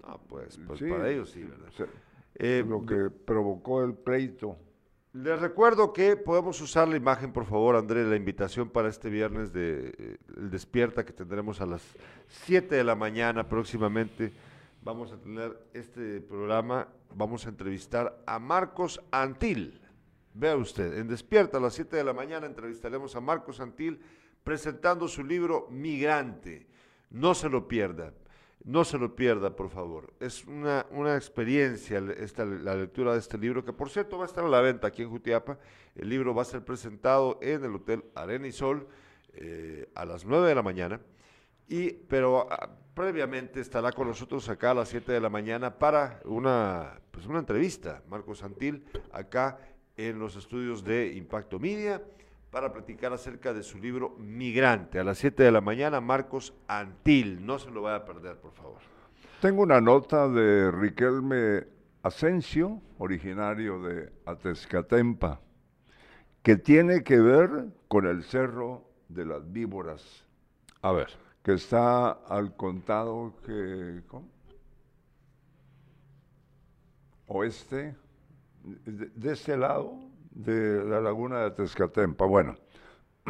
ah, pues, pues para ellos sí, ¿verdad? Eh, lo que provocó el pleito. Les recuerdo que podemos usar la imagen, por favor, Andrés, la invitación para este viernes de eh, el Despierta que tendremos a las 7 de la mañana próximamente. Vamos a tener este programa, vamos a entrevistar a Marcos Antil Vea usted, en Despierta a las 7 de la mañana entrevistaremos a Marcos Santil presentando su libro Migrante. No se lo pierda, no se lo pierda, por favor. Es una, una experiencia esta, la lectura de este libro, que por cierto va a estar a la venta aquí en Jutiapa. El libro va a ser presentado en el Hotel Arena y Sol eh, a las 9 de la mañana. Y, pero ah, previamente estará con nosotros acá a las 7 de la mañana para una, pues una entrevista, Marcos Santil, acá en los estudios de Impacto Media para platicar acerca de su libro Migrante. A las 7 de la mañana, Marcos Antil. No se lo vaya a perder, por favor. Tengo una nota de Riquelme Asensio, originario de Atezcatempa, que tiene que ver con el Cerro de las Víboras. A ver. Que está al contado que... ¿cómo? Oeste, de, este lado de la laguna de Tezcatempa. Bueno,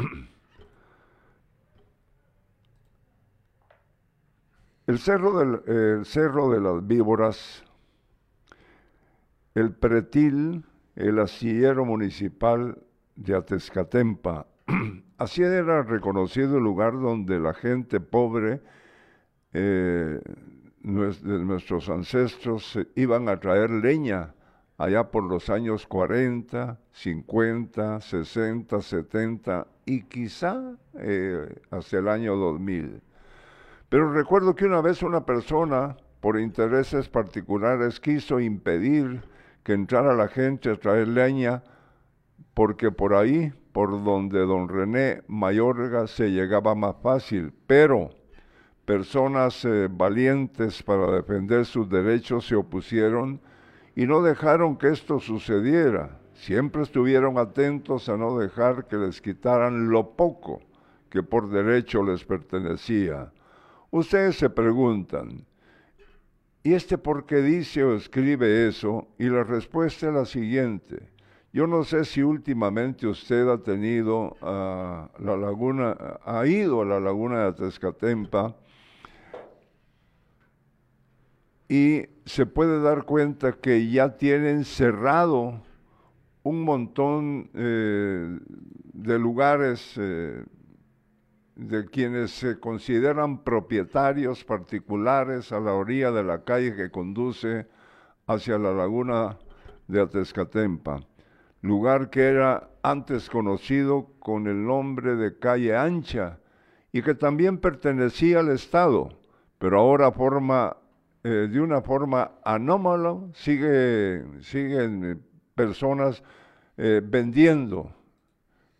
el cerro, del, el cerro de las víboras, el pretil, el asillero municipal de Atezcatempa. Así era reconocido el lugar donde la gente pobre eh, de nuestros ancestros eh, iban a traer leña allá por los años 40, 50, 60, 70 y quizá eh, hacia el año 2000. Pero recuerdo que una vez una persona, por intereses particulares, quiso impedir que entrara la gente a traer leña, porque por ahí, por donde don René Mayorga se llegaba más fácil, pero personas eh, valientes para defender sus derechos se opusieron y no dejaron que esto sucediera. Siempre estuvieron atentos a no dejar que les quitaran lo poco que por derecho les pertenecía. Ustedes se preguntan, ¿y este por qué dice o escribe eso? Y la respuesta es la siguiente. Yo no sé si últimamente usted ha tenido a la laguna, ha ido a la laguna de Tezcatempa y se puede dar cuenta que ya tienen cerrado un montón eh, de lugares eh, de quienes se consideran propietarios particulares a la orilla de la calle que conduce hacia la laguna de Atezcatempa, lugar que era antes conocido con el nombre de calle ancha y que también pertenecía al Estado, pero ahora forma eh, de una forma anómala, sigue, siguen eh, personas eh, vendiendo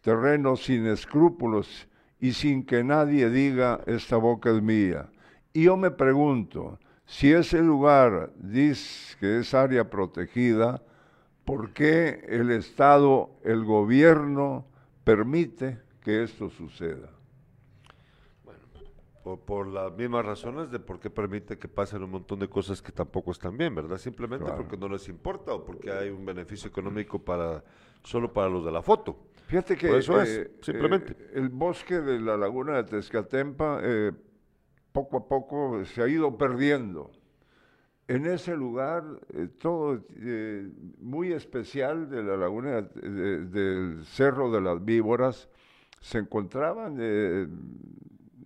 terrenos sin escrúpulos y sin que nadie diga esta boca es mía. Y yo me pregunto, si ese lugar dice que es área protegida, ¿por qué el Estado, el gobierno permite que esto suceda? Por, por las mismas razones de por qué permite que pasen un montón de cosas que tampoco están bien, ¿verdad? Simplemente Claro. porque no les importa o porque hay un beneficio económico para solo para los de la foto. Fíjate que Por eso es, eh, simplemente. eh, el bosque de la laguna de Tezcatempa eh, poco a poco se ha ido perdiendo. En ese lugar, eh, todo muy especial de la laguna de- de- del Cerro de las Víboras, se encontraban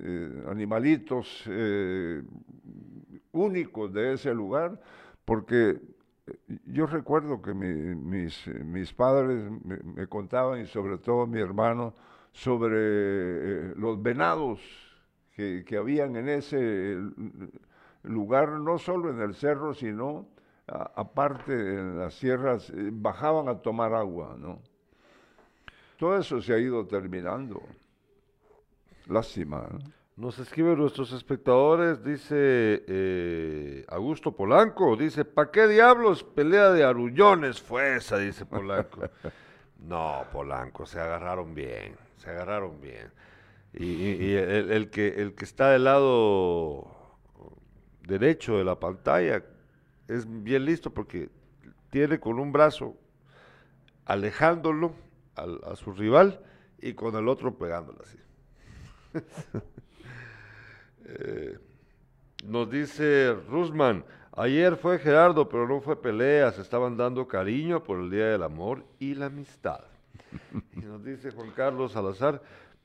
eh, animalitos eh, únicos de ese lugar, porque eh, yo recuerdo que mi- mis, mis padres me, contaban, y sobre todo mi hermano, sobre los venados que, que habían en ese lugar, no solo en el cerro, sino aparte en las sierras, bajaban a tomar agua, ¿no? Todo eso se ha ido terminando. Lástima, ¿no? Nos escriben nuestros espectadores, dice eh, Augusto Polanco, dice, ¿pa' qué diablos pelea de arullones fue esa? Dice Polanco. no, Polanco, se agarraron bien, se agarraron bien. Y, y- y el, el que, el que está del lado derecho de la pantalla es bien listo porque tiene con un brazo alejándolo al- a su rival y con el otro pegándolo así. Eh, nos dice Rusman, ayer fue Gerardo, pero no fue pelea, se estaban dando cariño por el Día del Amor y la Amistad. Y nos dice Juan Carlos Salazar,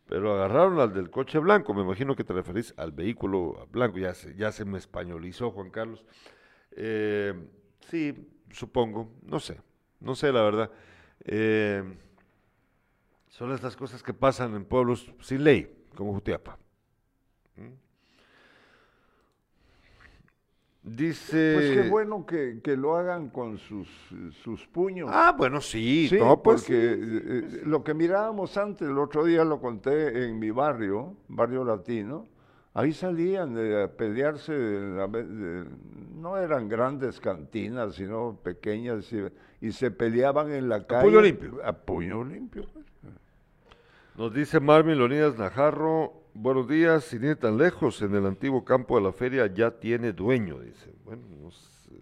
pero agarraron al del coche blanco, me imagino que te referís al vehículo blanco, ya se, ya se me españolizó Juan Carlos. Eh, sí, supongo, no sé, no sé la verdad. Eh, son estas cosas que pasan en pueblos sin ley, como Jutiapa. ¿Mm? Dice... Pues qué bueno que, que lo hagan con sus, sus puños. Ah, bueno, sí, Sí, no, pues, porque eh, eh, lo que mirábamos antes, el otro día lo conté en mi barrio, barrio latino, ahí salían de a pelearse, de de- no eran grandes cantinas, sino pequeñas, y, y se peleaban en la calle. puño limpio. A puño limpio. Nos dice Marvin Leonidas Najarro, buenos días, sin ir tan lejos, en el antiguo campo de la feria ya tiene dueño, dice. Bueno, no sé,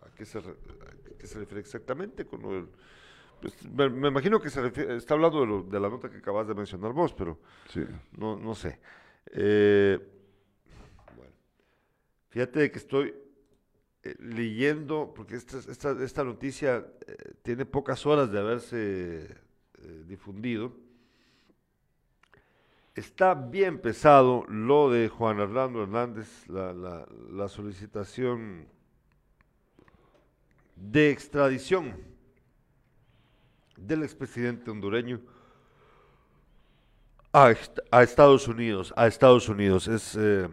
¿a qué se, re- a qué se refiere exactamente con del- pues, me, me imagino que se refiere- está hablando de, lo- de la nota que acabas de mencionar vos, pero Sí. no, no sé. Eh, bueno, fíjate que estoy eh, leyendo, porque esta, esta, esta noticia eh, tiene pocas horas de haberse eh, difundido. Está bien pesado lo de Juan Orlando Hernández, la, la- solicitación de extradición del expresidente hondureño a, est- a Estados Unidos, a Estados Unidos. Es, eh,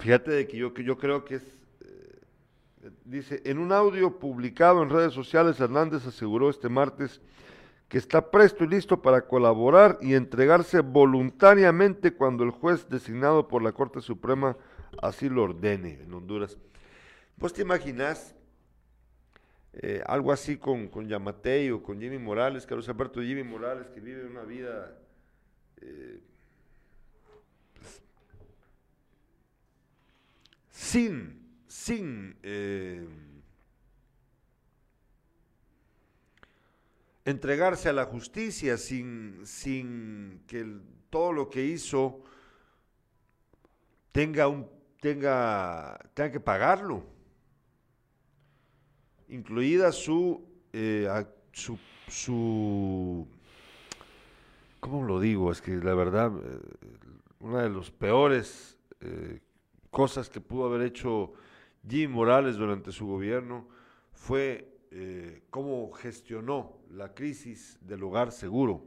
fíjate de que yo, que yo creo que es, eh, dice, en un audio publicado en redes sociales, Hernández aseguró este martes que está presto y listo para colaborar y entregarse voluntariamente cuando el juez designado por la Corte Suprema así lo ordene en Honduras. ¿Vos te imaginas eh, algo así con, con Yamatei o con Jimmy Morales, Carlos Alberto Jimmy Morales, que vive una vida eh, pues, sin, sin eh, entregarse a la justicia, sin, sin que todo lo que hizo tenga un tenga, tenga que pagarlo incluida su, eh, su, su, ¿cómo lo digo? Es que la verdad, eh, una de las peores eh, cosas que pudo haber hecho Jim Morales durante su gobierno fue eh, cómo gestionó la crisis del hogar seguro,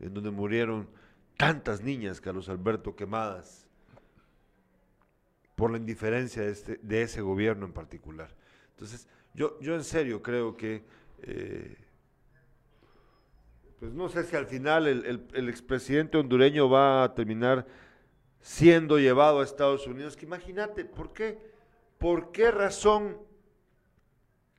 en donde murieron tantas niñas, Carlos Alberto, quemadas por la indiferencia de, este, de ese gobierno en particular. Entonces, yo, yo en serio creo que, eh, pues no sé si al final el, el- el expresidente hondureño va a terminar siendo llevado a Estados Unidos, que imagínate, ¿por qué? ¿Por qué razón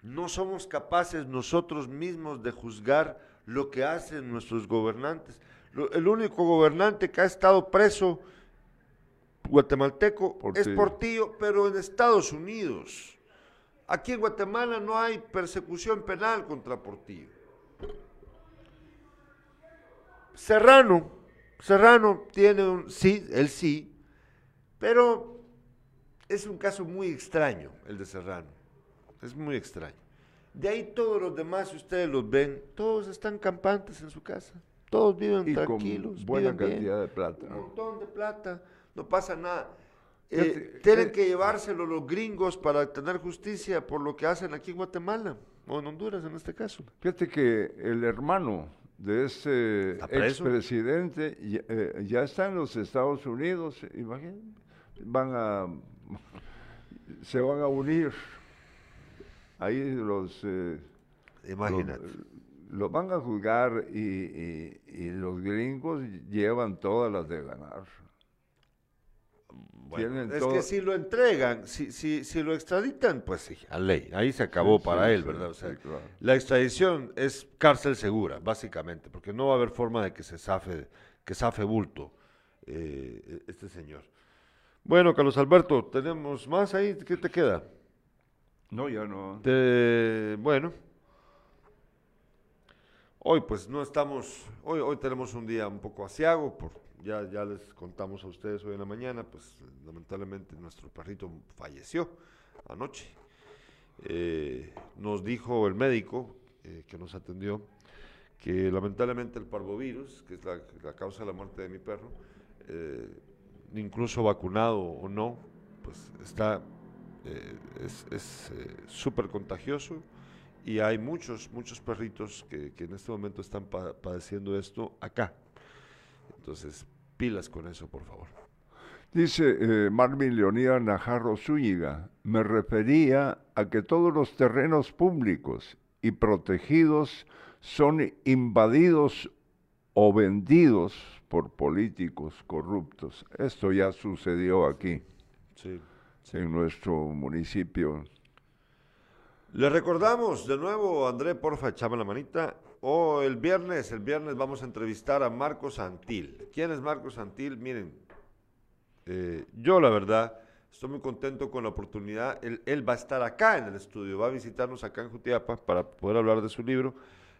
no somos capaces nosotros mismos de juzgar lo que hacen nuestros gobernantes? Lo- el único gobernante que ha estado preso guatemalteco es Portillo. Portillo, pero en Estados Unidos. Aquí en Guatemala no hay persecución penal contra Portillo. Serrano, Serrano tiene un, sí, él sí, pero es un caso muy extraño el de Serrano, es muy extraño. De ahí todos los demás, si ustedes los ven, todos están campantes en su casa, todos viven Y con tranquilos, buena viven bien, cantidad de plata. un montón de plata, no pasa nada. Eh, tienen eh, que llevárselo los gringos para tener justicia por lo que hacen aquí en Guatemala, o en Honduras en este caso. Fíjate que el hermano de ese expresidente ya, eh, ya está en los Estados Unidos, imagínate, van a, se van a unir ahí los... eh, Imagínate. Los, los van a juzgar y, y- y los gringos llevan todas las de ganar. Tienen es todo- que si lo entregan, si, si, si lo extraditan, pues sí, a ley, ahí se acabó Sí, para sí, él, ¿verdad? O sea, sí, claro. la extradición es cárcel segura, básicamente, porque no va a haber forma de que se zafe, que zafe bulto eh, este señor. Bueno, Carlos Alberto, ¿tenemos más ahí? ¿Qué te queda? No, ya no. Te- bueno. Hoy pues no estamos, hoy, hoy tenemos un día un poco asiago, por, ya, ya les contamos a ustedes hoy en la mañana, pues lamentablemente nuestro perrito falleció anoche. Eh, nos dijo el médico eh, que nos atendió que lamentablemente el parvovirus, que es la, causa de la muerte de mi perro, eh, incluso vacunado o no, pues está es es, eh, súper contagioso y hay muchos, muchos perritos que, que en este momento están pa- padeciendo esto acá. Entonces, pilas con eso, por favor. Dice eh, Marvin Leonidas Najarro Zúñiga, me refería a que todos los terrenos públicos y protegidos son invadidos o vendidos por políticos corruptos. Esto ya sucedió aquí, Sí. En nuestro municipio. Le recordamos de nuevo, André, porfa, echame la manita. o el viernes, el viernes vamos a entrevistar a Marcos Santil. ¿Quién es Marcos Santil? Miren, eh, yo la verdad estoy muy contento con la oportunidad. Él, él, va a estar acá en el estudio, va a visitarnos acá en Jutiapa para poder hablar de su libro.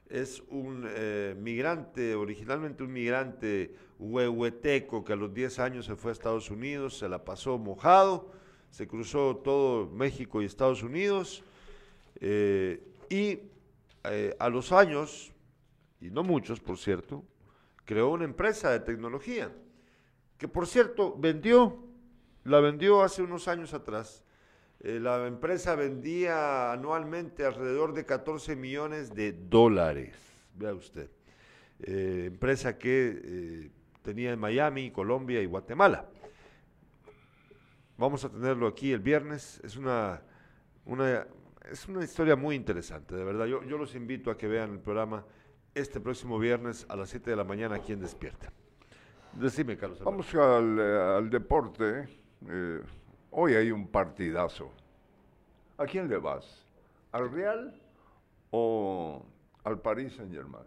Es un eh, migrante, originalmente un migrante huehueteco que a los 10 años se fue a Estados Unidos, se la pasó mojado, se cruzó todo México y Estados Unidos eh, y eh, a los años, y no muchos por cierto, creó una empresa de tecnología que por cierto vendió, la vendió hace unos años atrás. Eh, la empresa vendía anualmente alrededor de 14 millones de dólares, vea usted. Empresa que tenía en Miami, Colombia y Guatemala. Vamos a tenerlo aquí el viernes. Es una, una, es una historia muy interesante, de verdad. Yo, yo los invito a que vean el programa este próximo viernes a las 7 de la mañana aquí en Despierta. Decime, Carlos. Vamos al, eh, al deporte. Eh, hoy hay un partidazo. ¿A quién le vas? ¿Al Real o al Paris Saint Germain?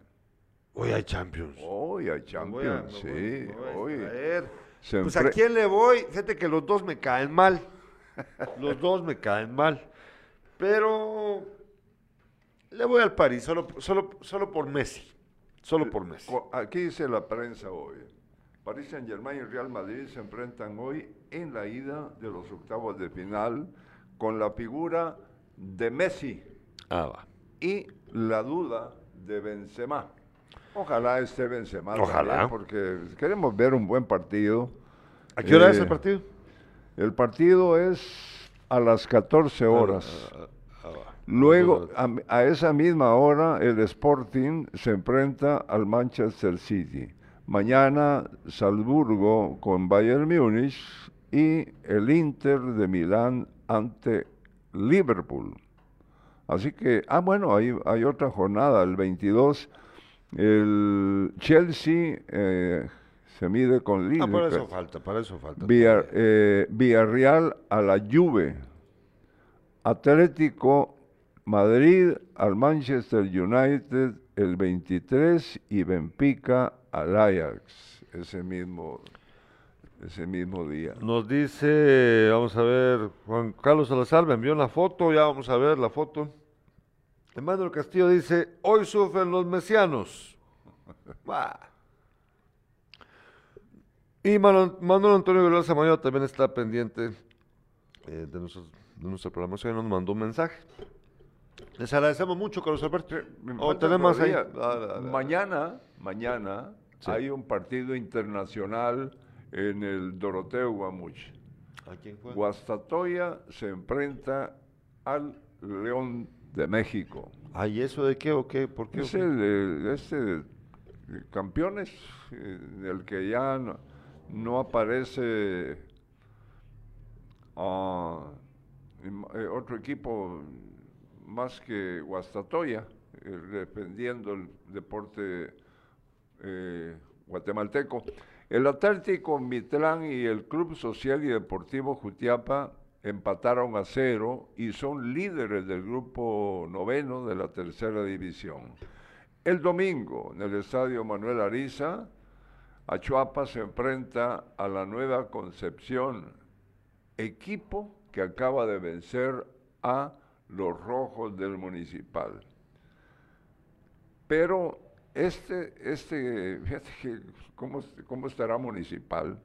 Hoy hay Champions. Hoy hay Champions, sí. hoy. Pues a quién le voy, fíjate que los dos me caen mal. los dos me caen mal. Pero le voy al París, solo, solo, solo por Messi. Solo por Messi. Aquí dice la prensa hoy. París Saint Germain y Real Madrid se enfrentan hoy en la ida de los octavos de final con la figura de Messi ah, va. y la duda de Benzema. Ojalá esté Benzema. Ojalá. porque queremos ver un buen partido. ¿A qué hora es el partido? El partido es a las 14 horas. Ah, ah, Luego, a, a, esa misma hora, el Sporting se enfrenta al Manchester City. Mañana, Salzburgo con Bayern Múnich y el Inter de Milán ante Liverpool. Así que, ah, bueno, hay, hay otra jornada, el 22 el Chelsea eh, se mide con Liverpool. Ah, para eso falta, para eso falta. Eh, Villarreal a la Juve. Atlético Madrid al Manchester United el 23 y Benfica al Ajax ese mismo ese mismo día. Nos dice, vamos a ver, Juan Carlos Salazar me envió una foto, ya vamos a ver la foto. Emmanuel Castillo dice, hoy sufren los mesianos. y Manuel, Antonio Villar Samayo también está pendiente eh, de, nuestro, de nuestra programación y nos mandó un mensaje. Les agradecemos mucho, Carlos Alberto. O tenemos ahí. Mañana, mañana hay un partido internacional en el Doroteo Guamuch. ¿A quién? Guastatoya se enfrenta al León de México. ¿Ay, eso de qué o qué? ¿Por qué? Es el de, este campeones, en el que ya no, aparece uh, otro equipo más que Guastatoya, eh, defendiendo el deporte eh, guatemalteco. El Atlético Mitlán y el Club Social y Deportivo Jutiapa empataron a cero y son líderes del grupo noveno de la tercera división. El domingo, en el estadio Manuel Ariza, Achuapa se enfrenta a la Nueva Concepción, equipo que acaba de vencer a los rojos del municipal. Pero este, este, fíjate que, ¿cómo, cómo estará municipal?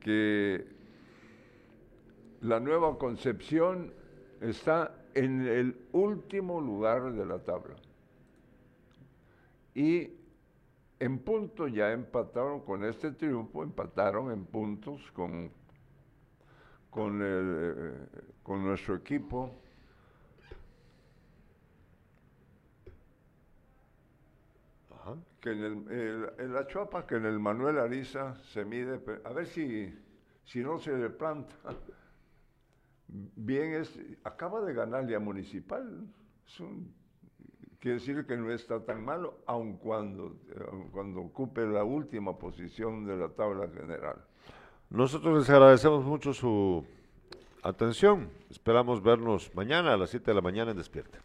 que la nueva concepción está en el último lugar de la tabla. Y en puntos ya empataron con este triunfo, empataron en puntos con, con, el, eh, con nuestro equipo. Que en, el, en la Chuapa, que en el Manuel Ariza se mide, a ver si, si no se le planta bien es, acaba de ganarle a Municipal. quiere decir que no está tan malo, aun cuando, cuando ocupe la última posición de la tabla general. Nosotros les agradecemos mucho su atención. Esperamos vernos mañana a las 7 de la mañana en Despierta.